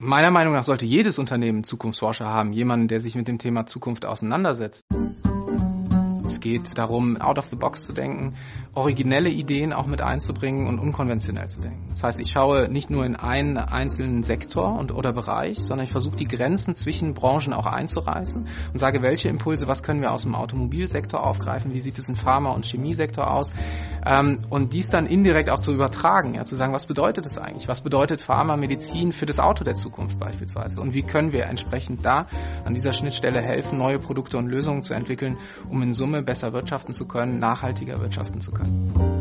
Meiner Meinung nach sollte jedes Unternehmen Zukunftsforscher haben, jemanden, der sich mit dem Thema Zukunft auseinandersetzt. Geht darum, out of the box zu denken, originelle Ideen auch mit einzubringen und unkonventionell zu denken. Das heißt, ich schaue nicht nur in einen einzelnen Sektor und oder Bereich, sondern ich versuche die Grenzen zwischen Branchen auch einzureißen und sage, welche Impulse, was können wir aus dem Automobilsektor aufgreifen, wie sieht es im Pharma- und Chemiesektor aus ähm, und dies dann indirekt auch zu übertragen, ja, zu sagen, was bedeutet das eigentlich? Was bedeutet Pharma, Medizin für das Auto der Zukunft beispielsweise? Und wie können wir entsprechend da an dieser Schnittstelle helfen, neue Produkte und Lösungen zu entwickeln, um in Summe besser wirtschaften zu können, nachhaltiger wirtschaften zu können.